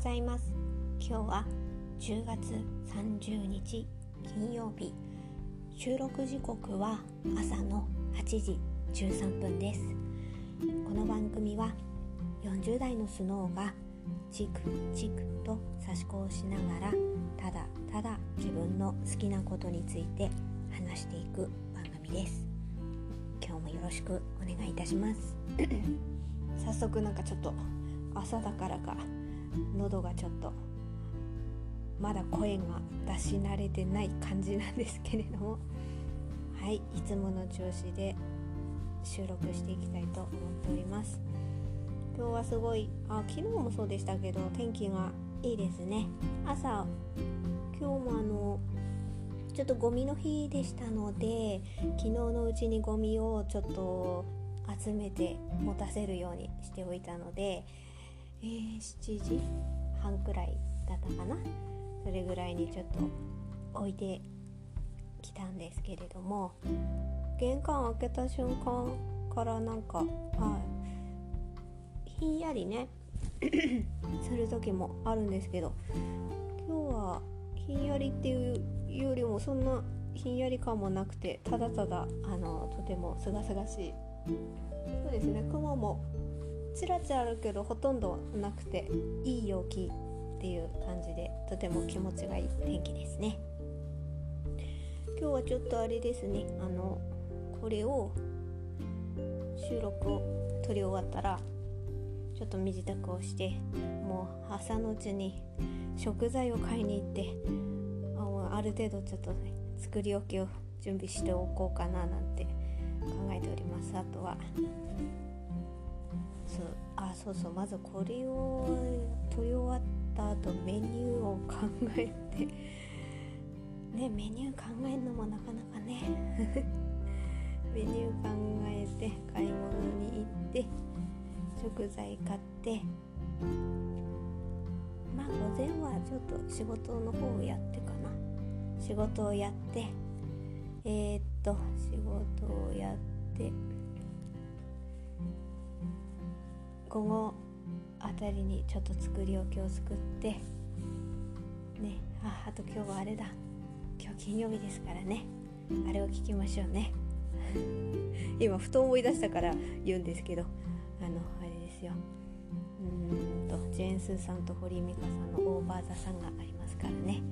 ざいます。今日は10月30日金曜日。収録時刻は朝の8時13分です。この番組は40代のスノーがチクチクと差し子をしながらただただ自分の好きなことについて話していく番組です。今日もよろしくお願いいたします。早速なんかちょっと朝だからか喉がちょっとまだ声が出し慣れてない感じなんですけれども。はいいつもの調子で収録していきたいと思っております。今日はすごいあ昨日もそうでしたけど天気がいいですね。朝今日もあのちょっとゴミの日でしたので昨日のうちにゴミをちょっと集めて持たせるようにしておいたので、えー、7時半くらいだったかな？それぐらいにちょっと置いてきたんですけれども玄関開けた瞬間からなんかはい。ひんやりね する時もあるんですけど今日はひんやりっていうよりもそんなひんやり感もなくてただただあのとてもすがすがしい。そうですね雲もちらちらあるけどほとんどなくていい陽気っていう感じでとても気持ちがいい天気ですね。今日はちょっとあれですね。あのこれを収録を撮り終わったらちょっと身支度をしてもう朝のうちに食材を買いに行ってあある程度ちょっとね作り置きを準備しておこうかななんて考えております。あとはそうあそうそうまずこれを撮り終わった後メニューを考えてねメニュー考えるのもなかなかね メニュー考えて買い物に行って食材買ってまあ午前はちょっと仕事の方をやってかな。仕事をやってえー、っと仕事をやって午後あたりにちょっと作り置きを作ってねああと今日はあれだ。今日金曜日ですからね。あれを聞きましょうね。今ふと思い出したから言うんですけどあのあれですよ。うんとジェーン・スーさんと堀井美香さんの「オーバー・ザ・さん」がありますからね。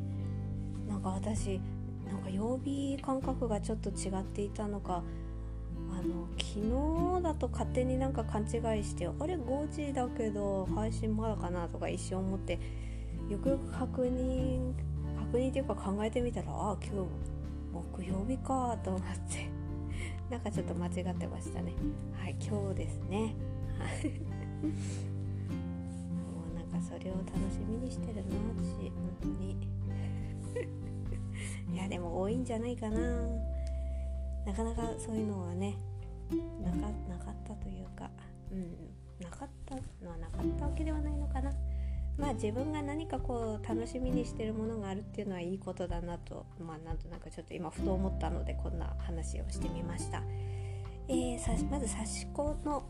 なんか私なんか曜日感覚がちょっと違っていたのかあの昨日だと勝手になんか勘違いしてあれ5時だけど配信まだかなとか一瞬思ってよくよく確認確認っていうか考えてみたらあ今日木曜日かと思って なんかちょっと間違ってましたね。はい今日ですね。もうなんかそれを楽しみにしてるな私本当に。いやでも多いんじゃないかな。なかなかそういうのはねなかなかったというかうんなかったのはなかったわけではないのかな。まあ自分が何かこう楽しみにしてるものがあるっていうのはいいことだなとまあなんとなくちょっと今ふと思ったのでこんな話をしてみました、えー、まず刺し子の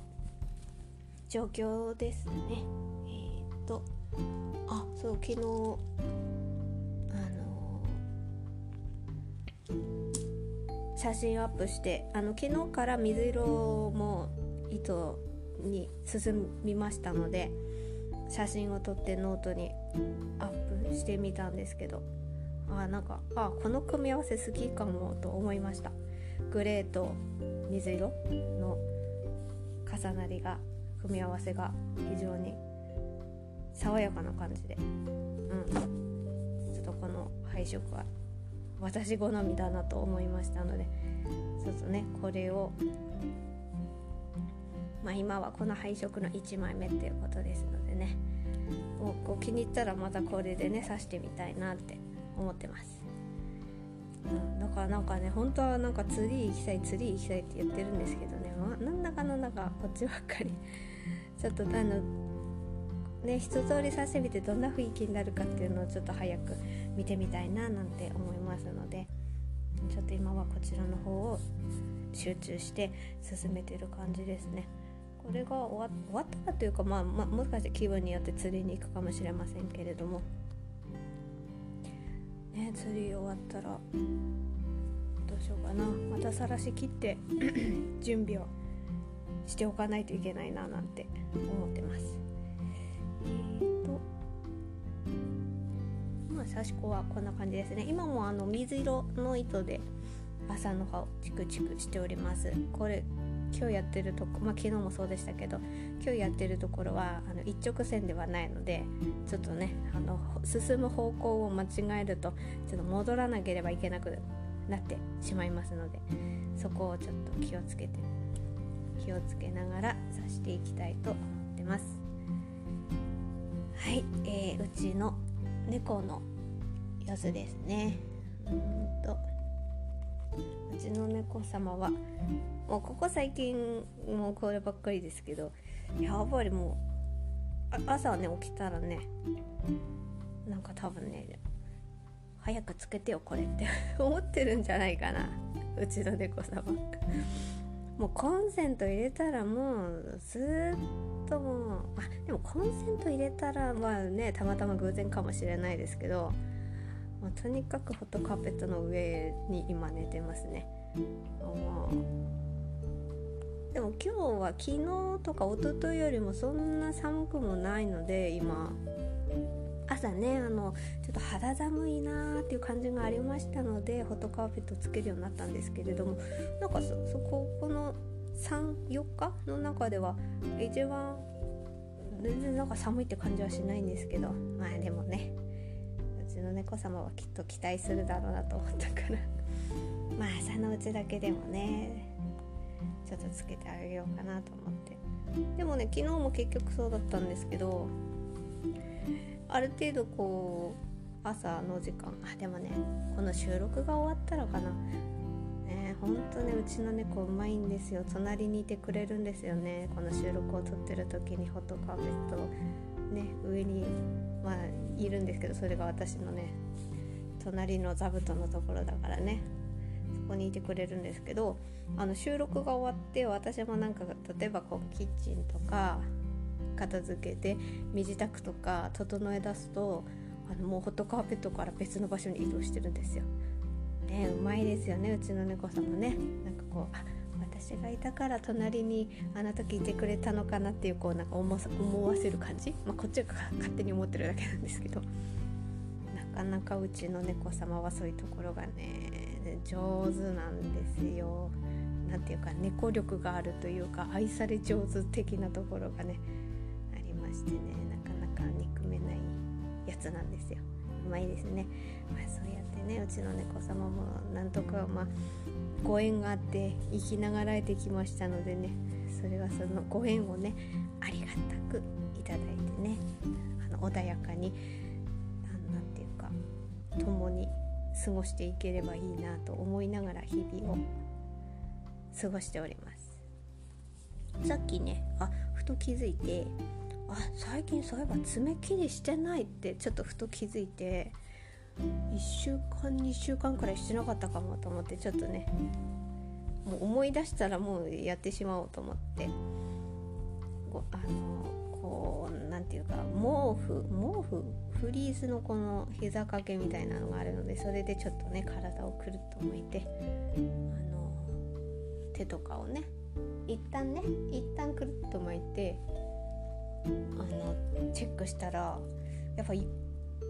状況ですね。えっ、とあそう昨日あの写真アップしてあの昨日から水色も糸に進みましたので写真を撮ってノートにアップしてみたんですけどあなんかあこの組み合わせ好きかもと思いました。グレーと水色の重なりが組み合わせが非常に爽やかな感じで。うん。ちょっとこの配色は私好みだなと思いましたのでそうそうねこれをまあ今はこの配色の1枚目っていうことですのでねもうこう気に入ったらまたこれでね刺してみたいなって思ってます、だからなんかね本当はなんかツリー行きたいツリー行きたいって言ってるんですけどね、まあ、なんだかなんだかこっちばっかりちょっとあのね一通り刺してみてどんな雰囲気になるかっていうのをちょっと早く見てみたいななんて思いますのでちょっと今はこちらの方を集中して進めてる感じですね。これが終わったらというか、まあ、まあもしかして気分によって釣りに行くかもしれませんけれども。ね釣り終わったらどうしようかな。またさらし切って 準備をしておかないといけないななんて思ってます。刺し子はこんな感じですね。今もあの水色の糸で朝の葉をチクチクしております。これ今日やってるとこまあ昨日もそうでしたけど今日やってるところはあの一直線ではないのでちょっとねあの進む方向を間違えるとちょっと戻らなければいけなくなってしまいますのでそこをちょっと気をつけて気をつけながら刺していきたいと思ってます。はい、えー、うちの猫の様子ですね。うんと。うちの猫様はもうここ最近もうこればっかりですけどやっぱりもう朝ね起きたらねなんか多分ね早くつけてよこれって 思ってるんじゃないかな。うちの猫様。もうコンセント入れたらもうずっともうあでもコンセント入れたらまあねたまたま偶然かもしれないですけどもうとにかくホットカーペットの上に今寝てますね。でも今日は昨日とか一昨日よりもそんな寒くもないので今朝ねあのちょっと肌寒いなーっていう感じがありましたのでホットカーペットつけるようになったんですけれどもなんかそここの34日の中では一番全然なんか寒いって感じはしないんですけどまあでもねちの猫様はきっと期待するだろうなと思ったから。まあ朝のうちだけでもねちょっとつけてあげようかなと思って。でもね昨日も結局そうだったんですけどある程度こう朝の時間あでもねこの収録が終わったらかな。ねほんとねうちの猫うまいんですよ。隣にいてくれるんですよね。この収録を撮ってる時にホットカーペットね上にまあいるんですけどそれが私のね隣の座布団のところだからねそこにいてくれるんですけどあの収録が終わって私もなんか例えばこうキッチンとか片付けて身支度とか整え出すとあのもうホットカーペットから別の場所に移動してるんですよ。ねうまいですよねうちの猫さんもね。なんかこう私がいたから隣にあの時いてくれたのかなっていうこうなんか思わせる感じ、まあ、こっちが勝手に思ってるだけなんですけどなかなかうちの猫様はそういうところがね上手なんですよ。なんていうか猫力があるというか愛され上手的なところがねありましてねなかなか憎めないやつなんですよ。うまいですね。まあ、そうやってねうちの猫様もなんとかまあご縁があって生きながらえてきましたのでねそれはそのご縁をねありがたくいただいてねあの穏やかに何て言うか共に過ごしていければいいなと思いながら日々を過ごしておりますさっきねあふと気づいてあ最近そういえば爪切りしてないってちょっとふと気づいて1週間2週間くらいしてなかったかもと思ってちょっとねもう思い出したらもうやってしまおうと思って。こあのこう何て言うか毛布毛布？フリーズのこの膝掛けみたいなのがあるのでそれでちょっとね体をくるっと向いてあの手とかをね一旦ね一旦くるっと巻いてあのチェックしたらやっぱ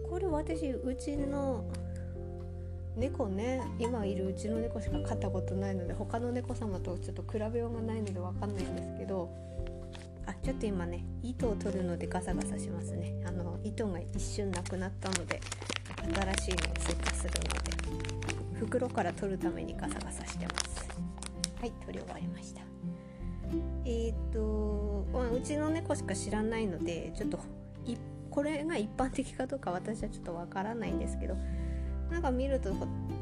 これ私うちの猫ね今いるうちの猫しか飼ったことないので他の猫様とちょっと比べようがないので分かんないんですけどあちょっと今ね糸を取るのでガサガサしますね。あの糸が一瞬なくなったので新しいのを追加するので袋から取るためにガサガサしてます。はい取り終わりました。えっ、ー、と、まあ、うちの猫しか知らないのでちょっとこれが一般的かどうか私はちょっとわからないんですけどなんか見ると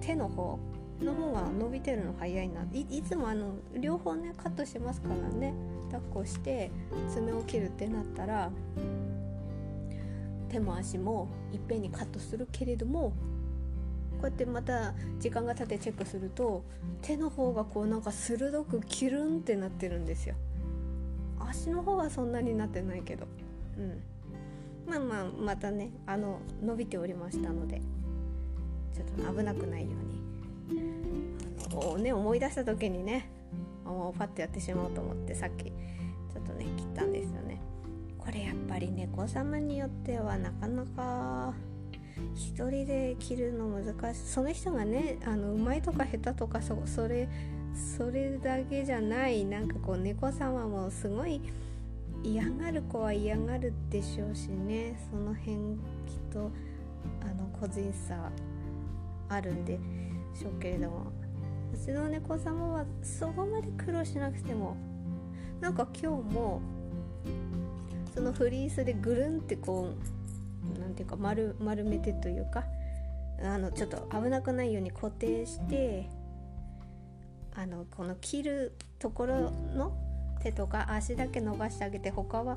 手の方の方が伸びてるの早いな。いいつもあの両方ねカットしますからね抱っこして爪を切るってなったら手も足もいっぺんにカットするけれどもこうやってまた時間が経ってチェックすると手の方がこうなんか鋭くキュルンってなってるんですよ。足の方はそんなになってないけど。うん。まあまあまたねあの伸びておりましたので。ちょっと危なくないように。あのね思い出した時にねもうパッとやってしまおうと思ってさっきちょっとね切ったんですよね。これやっぱり猫様によってはなかなか一人で切るの難しい。その人がねあのうまいとか下手とかそそれそれだけじゃない。なんかこう猫様もすごい嫌がる子は嫌がるでしょうしね。その辺きっとあの個人差あるんでしょうけれども。うちの猫様はそこまで苦労しなくてもなんか今日もそのフリースでぐるんってこう何ていうか丸丸めてというかあのちょっと危なくないように固定してあのこの切るところの手とか足だけ伸ばしてあげて他は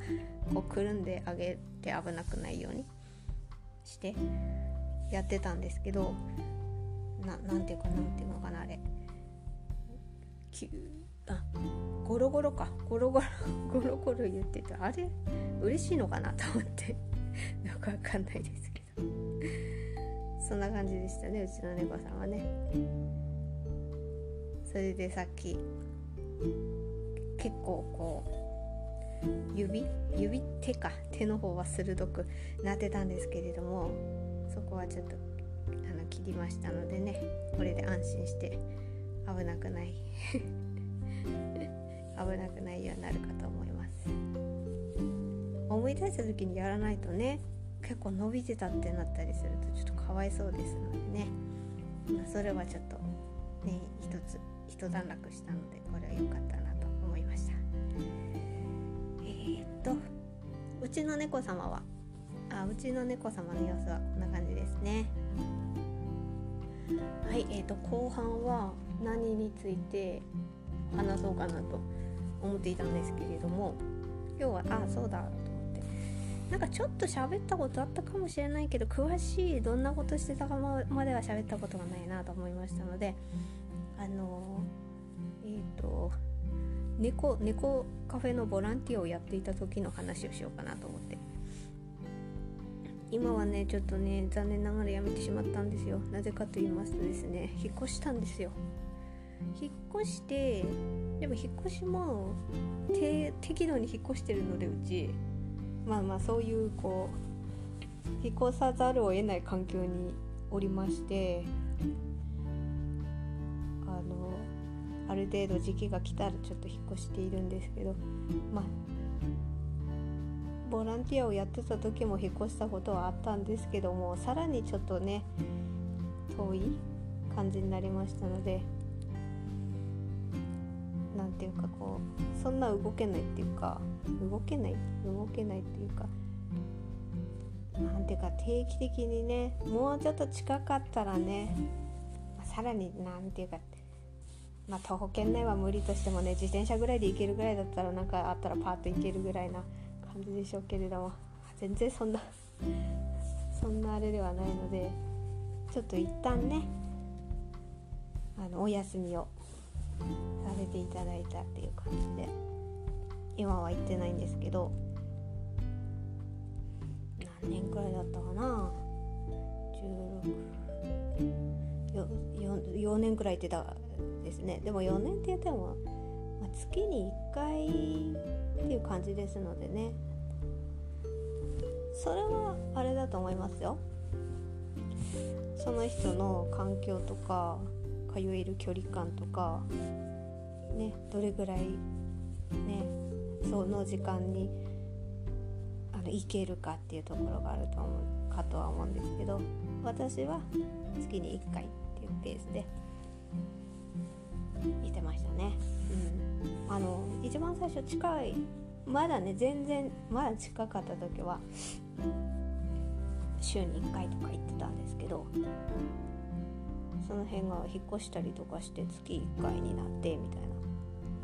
こうくるんであげて危なくないようにしてやってたんですけどなんていうかなんていうのかなあれ。あゴロゴロか。ゴロゴロ ゴロゴロ言っててあれ？嬉しいのかな？と思って。よくわかんないですけど。そんな感じでしたねうちの猫さんはね。それでさっき結構こう指？指？手か。手の方は鋭くなってたんですけれどもそこはちょっとあの切りましたのでねこれで安心して危なくない。危なくないようになるかと思います。思い出した時にやらないとね結構伸びてたってなったりするとちょっとかわいそうですのでね、ま、それはちょっとね一つ一段落したのでこれは良かったなと思いました。えー、っとうちの猫様はあうちの猫様の様子はこんな感じですね。はいえーと、と後半は何について話そうかなと思っていたんですけれども今日はあそうだと思って。なんかちょっと喋ったことあったかもしれないけど詳しいどんなことしてたかまでは喋ったことがないなと思いましたのであのえっ、ー、と猫猫カフェのボランティアをやっていた時の話をしようかなと思って。今はねちょっとね残念ながらやめてしまったんですよ。なぜかと言いますとですね引っ越したんですよ。引っ越してでも引っ越しも適度に引っ越してるのでうち。まあまあそういうこう引っ越さざるを得ない環境におりまして。ある程度時期が来たらちょっと引っ越しているんですけどまあボランティアをやってた時も引っ越したことはあったんですけどもさらにちょっとね遠い感じになりましたので何ていうかこうそんな動けないっていうか動けない動けないっていうかなんていうか定期的にねもうちょっと近かったらね、まあ、さらに何ていうかまあ、徒歩圏内は無理としてもね自転車ぐらいで行けるぐらいだったらなんかあったらパーッと行けるぐらいな感じでしょうけれども全然そんなそんなあれではないのでちょっと一旦ねあのお休みをさせていただいたっていう感じで今は行ってないんですけど何年くらいだったかな？16 4, 4年くらい行ってたですね。でも4年って言っても、まあ、月に1回っていう感じですのでね。それはあれだと思いますよ。その人の環境とか通える距離感とかねどれぐらいねその時間にあの行けるかっていうところがあると思うかとは思うんですけど私は月に1回っていうペースで行ってましたね。うん、あの一番最初近いまだね全然まだ近かった時は週に1回とか行ってたんですけどその辺が引っ越したりとかして月1回になってみたいな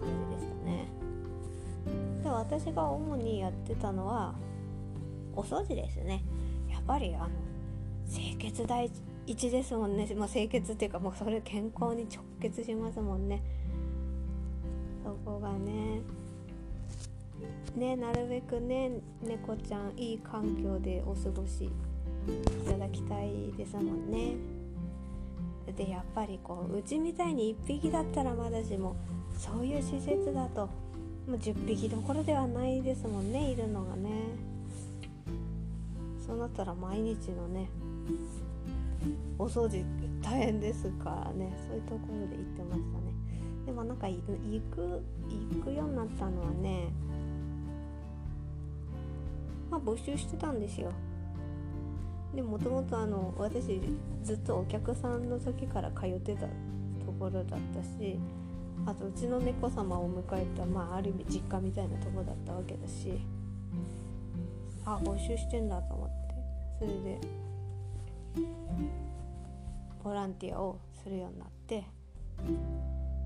感じでしたね。で私が主にやってたのはお掃除ですね。やっぱりあの清潔第一ですもんね、まあ、清潔っていうかもうそれ健康に直結しますもんね。そこがね。ねなるべくね猫ちゃんいい環境でお過ごしいただきたいですもんね。でやっぱりこううちみたいに1匹だったらまだしもそういう施設だともう10匹どころではないですもんねいるのがね。そうなったら毎日のねお掃除大変ですからね。そういうところで行ってましたね。でもなんか行く行くようになったのはねまあ募集してたんですよ。でもともとあの私ずっとお客さんの時から通ってたところだったしあとうちの猫様を迎えた、まあ、ある意味実家みたいなとこだったわけだしあ募集してんだと思って。それでボランティアをするようになって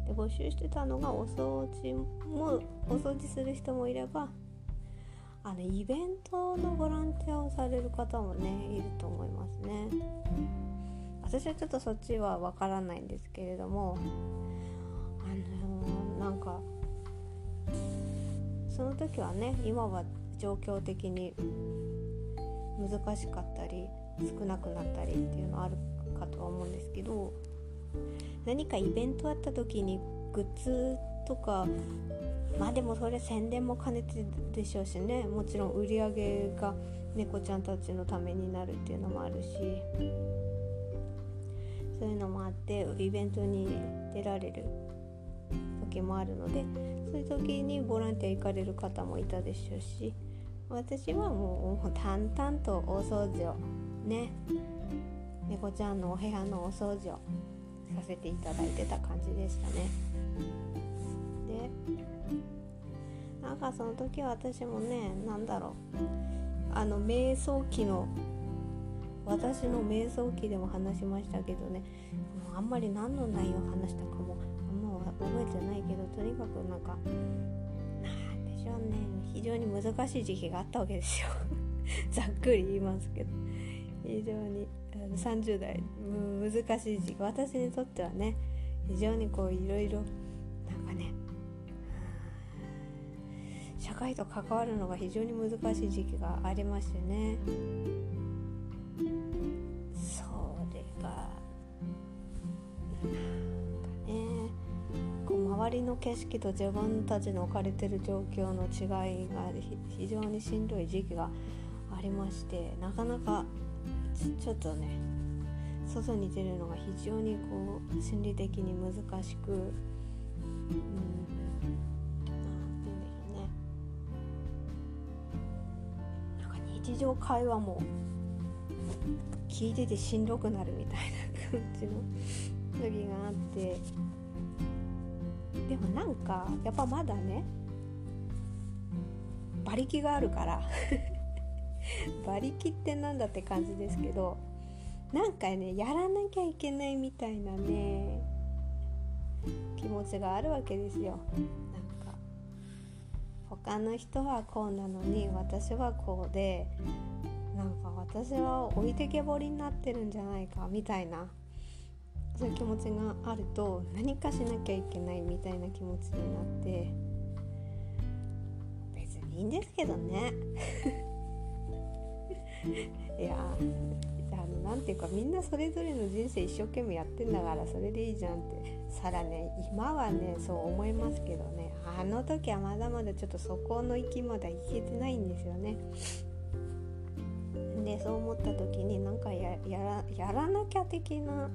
で募集してたのがお掃除もお掃除する人もいればあのイベントのボランティアをされる方もねいると思いますね。私はちょっとそっちはわからないんですけれどもあのー、なんかその時はね今は状況的に難しかったり少なくなったりっていうのあるかとは思うんですけど何かイベントあった時にグッズとかまあでもそれ宣伝も兼ねてでしょうしねもちろん売り上げが猫ちゃんたちのためになるっていうのもあるしそういうのもあってイベントに出られる時もあるのでそういう時にボランティア行かれる方もいたでしょうし私はもう淡々とお掃除をね猫ちゃんのお部屋のお掃除をさせていただいてた感じでしたね。でなんかその時は私もね何だろう。あの瞑想期の私の瞑想期でも話しましたけどね。もうあんまり何の内容話したかもあんま覚えてないけどとにかくなんかなんでしょうね。非常に難しい時期があったわけですよ。ざっくり言いますけど。非常に30代難しい時期私にとってはね非常にこういろいろなんかね社会と関わるのが非常に難しい時期がありましてね。それがなんかねこう周りの景色と自分たちの置かれてる状況の違いが非常にしんどい時期がありましてなかなかちょっとね外に出るのが非常にこう心理的に難しく、うん、ああ、なんだろうね。なんか日常会話も聞いててしんどくなるみたいな感じの時があってでもなんかやっぱまだね馬力があるから 馬力ってなんだって感じですけどなんかねやらなきゃいけないみたいなね気持ちがあるわけですよ。なんか他の人はこうなのに私はこうでなんか私は置いてけぼりになってるんじゃないかみたいなそういう気持ちがあると何かしなきゃいけないみたいな気持ちになって別にいいんですけどね。いやあのなんていうかみんなそれぞれの人生一生懸命やってんだからそれでいいじゃんってさらね今はねそう思いますけどねあの時はまだまだちょっとそこの域まで行けてないんですよね。でそう思った時になんかやらなきゃ的な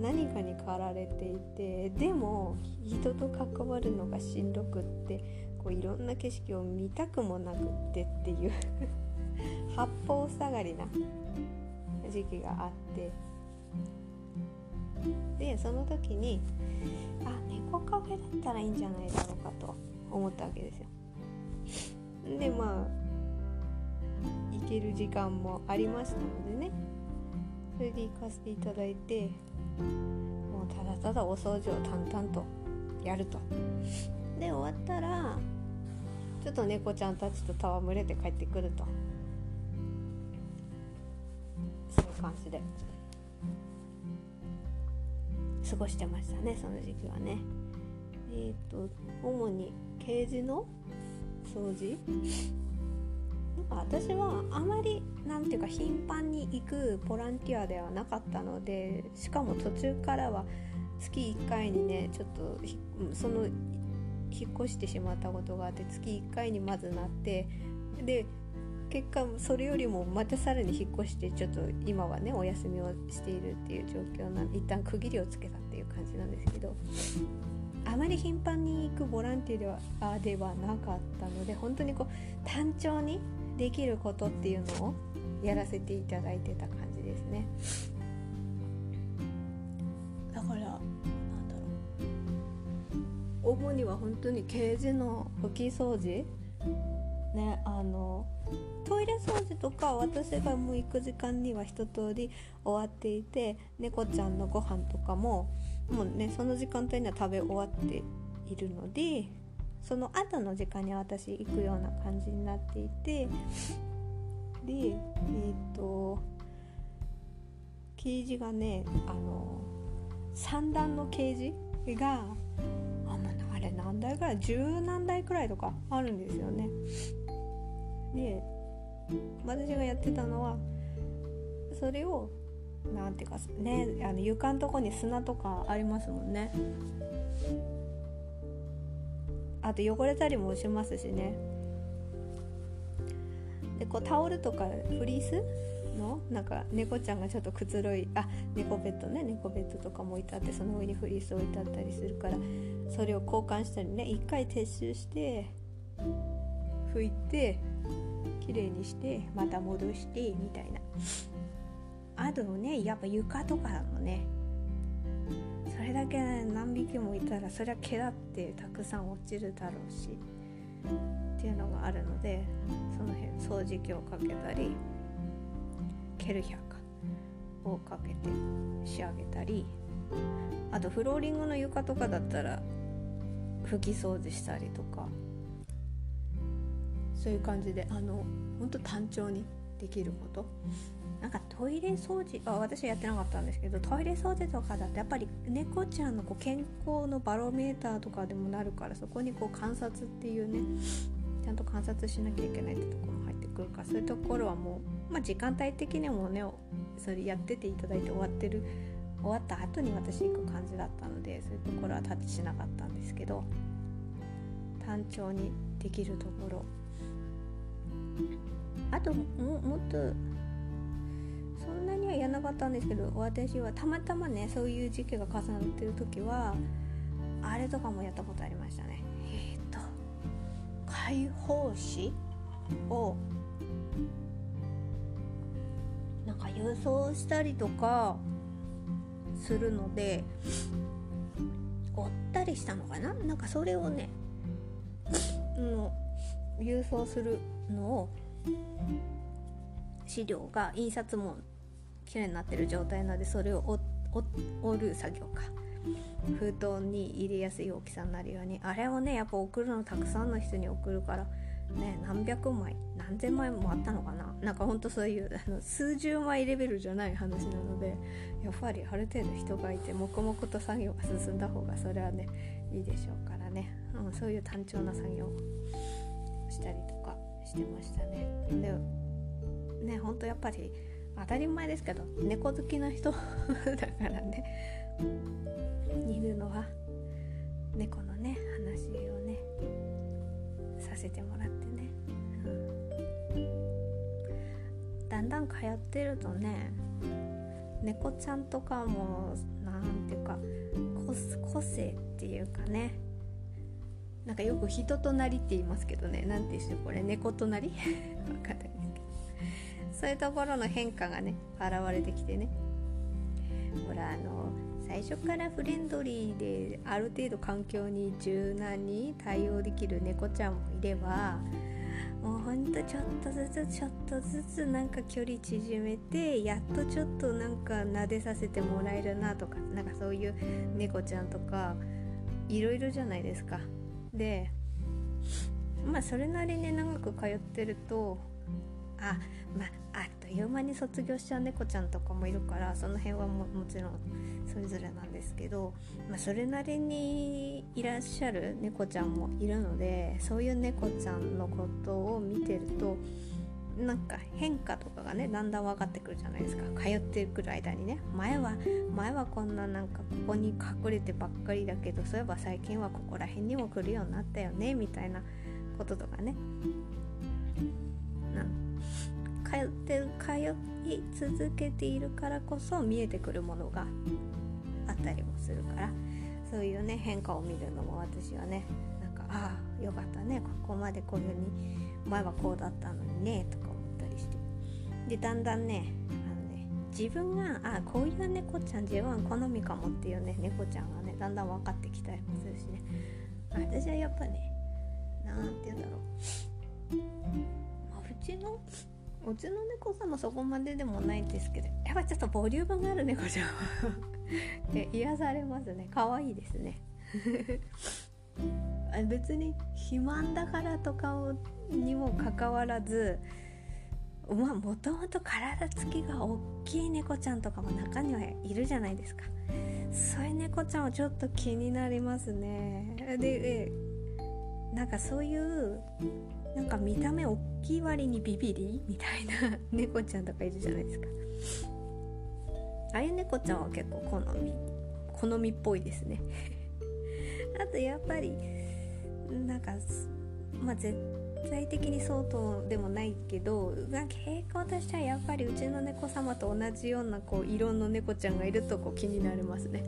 何かに駆られていてでも人と関わるのがしんどくってこういろんな景色を見たくもなくってっていう八方塞がりな時期があって。でその時にあ猫カフェだったらいいんじゃないだろうかと思ったわけですよ。でまあ行ける時間もありましたのでね。それで行かせていただいてもうただただお掃除を淡々とやると。で終わったらちょっと猫ちゃんたちと戯れて帰ってくると。感じで。過ごしてましたねその時期はね。えっ、ー、と主にケージの掃除？なんか私はあまりなんていうか頻繁に行くボランティアではなかったのでしかも途中からは月1回にねちょっとその引っ越してしまったことがあって月1回にまずなってで結果それよりもまたさらに引っ越してちょっと今はねお休みをしているっていう状況な一旦区切りをつけたっていう感じなんですけどあまり頻繁に行くボランティアではではなかったので本当にこう単調にできることっていうのをやらせていただいてた感じですね。だからなんだろう。主には本当にケージの拭き掃除ねあのトイレ掃除とか私がもう行く時間には一通り終わっていて猫ちゃんのご飯とかももうねその時間帯には食べ終わっているのでその後の時間に私行くような感じになっていてでえっ、ー、とケージがねあの3段のケージがああれ何台ぐらい十何台くらいとかあるんですよね。で私がやってたのはそれをなんていうかねあの床のとこに砂とかありますもんね。あと汚れたりもしますしね。でこうタオルとかフリースのなんか猫ちゃんがちょっとくつろいあ猫ベッドね。猫ベッドとかも置いてあってその上にフリース置いてあったりするからそれを交換したりね。一回撤収して拭いて綺麗にしてまた戻してみたいな。あとねやっぱ床とかもねそれだけ何匹もいたらそりゃ毛だってたくさん落ちるだろうしっていうのがあるのでその辺掃除機をかけたりケルヒャーをかけて仕上げたりあとフローリングの床とかだったら拭き掃除したりとか。そういう感じであのほんと単調にできること。なんかトイレ掃除あ私はやってなかったんですけどトイレ掃除とかだとやっぱり猫ちゃんのこう健康のバロメーターとかでもなるからそこにこう観察っていうねちゃんと観察しなきゃいけないってところも入ってくるからそういうところはもう、まあ、時間帯的にもねそれやってていただいて終わってる終わった後に私行く感じだったのでそういうところはタッチしなかったんですけど単調にできるところあとももっとそんなにはやらなかったんですけど私はたまたまねそういう時期が重なってる時はあれとかもやったことありましたね。えっ、ー、と解放誌をなんか郵送したりとかするので追ったりしたのかな？なんかそれをねの郵送するのを資料が印刷も綺麗になってる状態なのでそれを折る作業か。封筒に入れやすい大きさになるようにあれをねやっぱ送るのたくさんの人に送るからね何百枚何千枚もあったのかな。なんかほんとそういうあの数十枚レベルじゃない話なのでやっぱりある程度人がいて黙々と作業が進んだ方がそれはねいいでしょうからね、うん、そういう単調な作業。したりとかしてましたね。でねほんとやっぱり当たり前ですけど猫好きな人 だからね。犬のは猫のね話をねさせてもらってね、うん、だんだん通ってるとね猫ちゃんとかも何ていうか個性っていうかねなんかよく人となりって言いますけどね。何て言うんでしょう。これ猫となり？分かんないですけど。そういうところの変化がね現れてきてね。ほらあの最初からフレンドリーである程度環境に柔軟に対応できる猫ちゃんもいればもうほんとちょっとずつちょっとずつなんか距離縮めてやっとちょっとなんか撫でさせてもらえるなとかなんかそういう猫ちゃんとかいろいろじゃないですか。でまあそれなりに長く通ってるとあまああっという間に卒業しちゃう猫ちゃんとかもいるからその辺はももちろんそれぞれなんですけど、まあ、それなりにいらっしゃる猫ちゃんもいるのでそういう猫ちゃんのことを見てるとなんか変化とかがねだんだん分かってくるじゃないですか。通ってくる間にね。前は前はこんななんかここに隠れてばっかりだけどそういえば最近はここら辺にも来るようになったよねみたいなこととかね。通って通い続けているからこそ見えてくるものがあったりもするからそういうね変化を見るのも私はねよかったね。ここまでこういう風に前はこうだったのにねとか思ったりして。でだんだんねあのね自分があこういう猫ちゃん自分好みかもっていうね猫ちゃんがねだんだん分かってきたりもするしね。私はやっぱね何て言うんだろう、まあ、うちのうちの猫さんもそこまででもないんですけどやっぱちょっとボリュームがある猫ちゃんは で癒されますね。可愛いですね。別に肥満だからとかにもかかわらずまあもともと体つきが大きい猫ちゃんとかも中にはいるじゃないですか。そういう猫ちゃんはちょっと気になりますね。でなんかそういうなんか見た目大きい割にビビリみたいな猫ちゃんとかいるじゃないですか。ああいう猫ちゃんは結構好み好みっぽいですね。あとやっぱりなんかまあ絶対的にそうとでもないけど傾向としてはやっぱりうちの猫様と同じようなこう色の猫ちゃんがいるとこう気になりますね。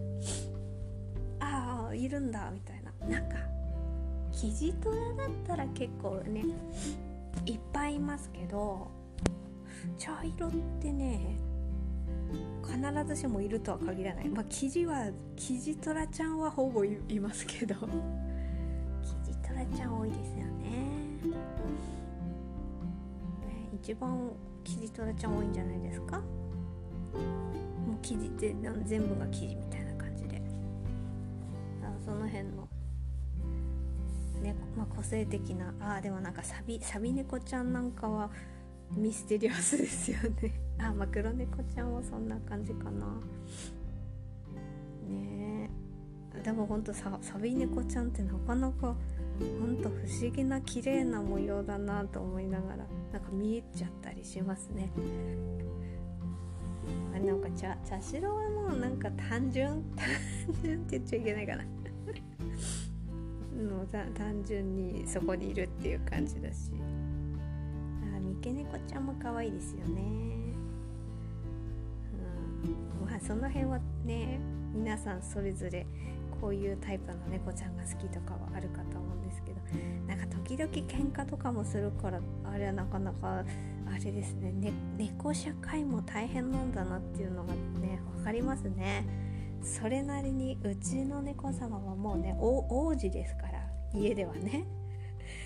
ああいるんだみたいな。なんかキジトラだったら結構ねいっぱいいますけど茶色ってね必ずしもいるとは限らない。まあキジはキジトラちゃんはほぼいますけど。キジトラちゃん多いですよね。一番キジトラちゃん多いんじゃないですか？もう生地で全部が生地みたいな感じで。その辺のね、まあ、個性的なあでもなんかサビサビ猫ちゃんなんかはミステリアスですよねあまあ黒猫ちゃんはそんな感じかな。ねえ。でもほんとサビ猫ちゃんってなかなかほんと不思議な綺麗な模様だなと思いながらなんか見えちゃったりしますね。あなんか茶茶白はもうなんか単純単純って言っちゃいけないかな。もう単純にそこにいるっていう感じだし。あ三毛猫ちゃんも可愛いですよね。まあその辺はね皆さんそれぞれこういうタイプの猫ちゃんが好きとかはあるかと思うんですけどなんか時々喧嘩とかもするからあれはなかなかあれですね。ね猫社会も大変なんだなっていうのがね分かりますね。それなりにうちの猫様はもうね王子ですから家ではね。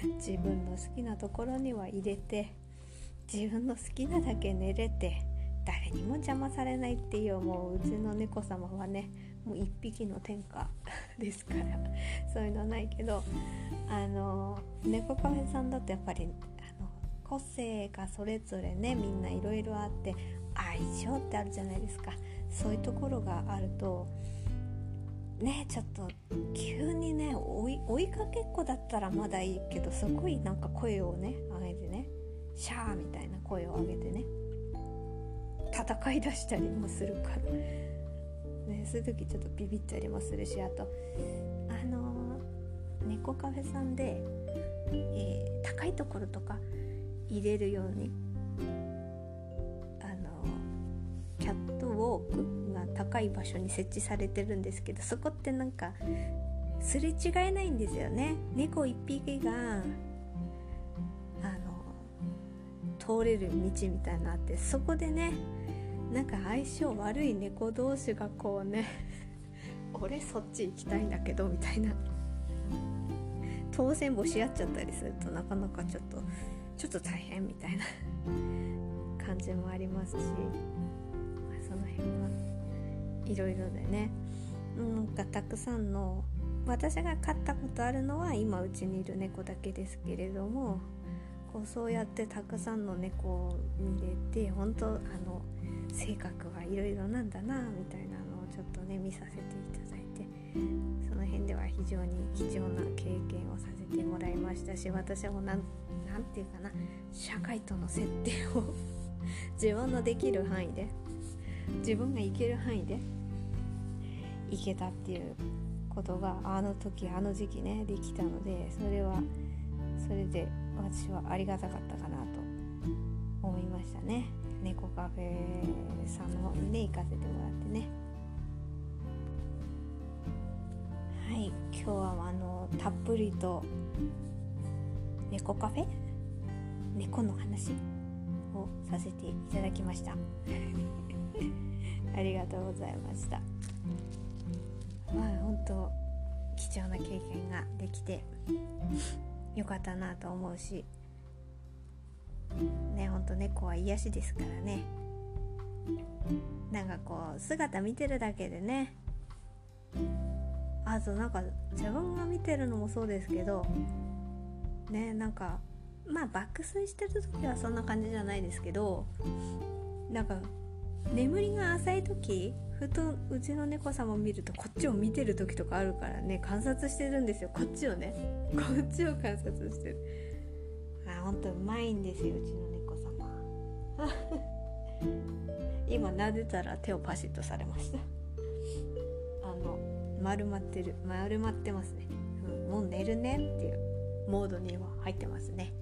自分の好きなところには入れて自分の好きなだけ寝れて誰にも邪魔されないっていうもううちの猫様はねもう1匹の天下 ですからそういうのはないけどあの猫カフェさんだとやっぱりあの個性がそれぞれねみんないろいろあって愛情ってあるじゃないですか。そういうところがあるとねちょっと急にね追い追いかけっこだったらまだいいけどすごいなんか声をね上げてねシャーみたいな声を上げてね戦いだしたりもするから。ね、そういう時ちょっとビビったりもするしあとあのー、猫カフェさんで、えー、高いところとか入れるようにあのー、キャットウォークが高い場所に設置されてるんですけどそこってなんかすれ違えないんですよね。猫1匹があの通れる道みたいなのあってそこでねなんか相性悪い猫同士がこうね 俺そっち行きたいんだけどみたいな。当選簿し合っちゃったりするとなかなかちょっとちょっと大変みたいな。感じもありますし、まあ、その辺はいろいろでね。なんかたくさんの私が飼ったことあるのは今うちにいる猫だけですけれどもこうそうやってたくさんの猫を見れて本当あの性格はいろいろなんだなみたいなのをちょっとね見させていただいてその辺では非常に貴重な経験をさせてもらいましたし私はもう何て言うかな社会との接点を 自分のできる範囲で自分が行ける範囲で行けたっていうことがあの時あの時期ねできたのでそれはそれで私はありがたかったかなと思いましたね。猫カフェさんの方にね行かせてもらってね。はい今日はあのたっぷりと猫カフェ？猫の話をさせていただきました。ありがとうございました。まあ本当貴重な経験ができてよかったなと思うしねほんと猫は癒しですからね。なんかこう姿見てるだけでね。あとなんか自分が見てるのもそうですけどねなんかまあ爆睡してる時はそんな感じじゃないですけどなんか眠りが浅い時ふとうちの猫様を見るとこっちを見てる時とかあるからね観察してるんですよ。こっちをね。こっちを観察してる。ほんとうまいんですようちの猫様。今撫でたら手をパシッとされました。あの丸まってる丸まってますね、うん、もう寝るねっていうモードには入ってますね。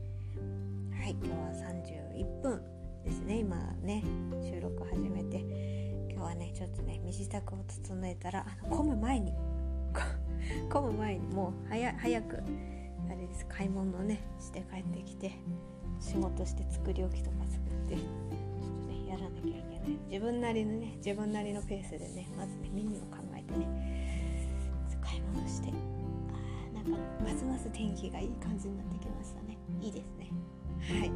はい今日は31分ですね。今ね収録始めて。今日はねちょっとね身支度を整えたらあの混む前に 混む前にもう早早くあれです。買い物をねして帰ってきて仕事して作り置きとか作ってちょっとねやらなきゃいけない。自分なりのね自分なりのペースでねまずねメニューを考えてね買い物してあなんかますます天気がいい感じになってきましたね。いいですね。はい。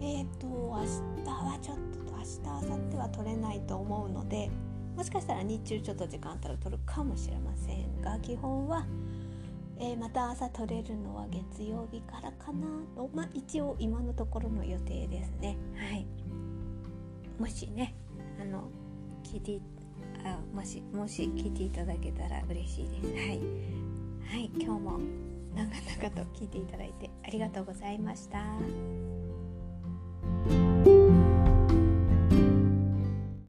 え、ー、と明日はちょっと明日明後日は取れないと思うのでもしかしたら日中ちょっと時間あったら取るかもしれませんが基本は、えー、また朝取れるのは月曜日からかな。と、まあ、一応今のところの予定ですね。はい。もしねあの聞いてあもしもし聞いていただけたら嬉しいです。はい。はい今日も長々と聞いていただいてありがとうございました。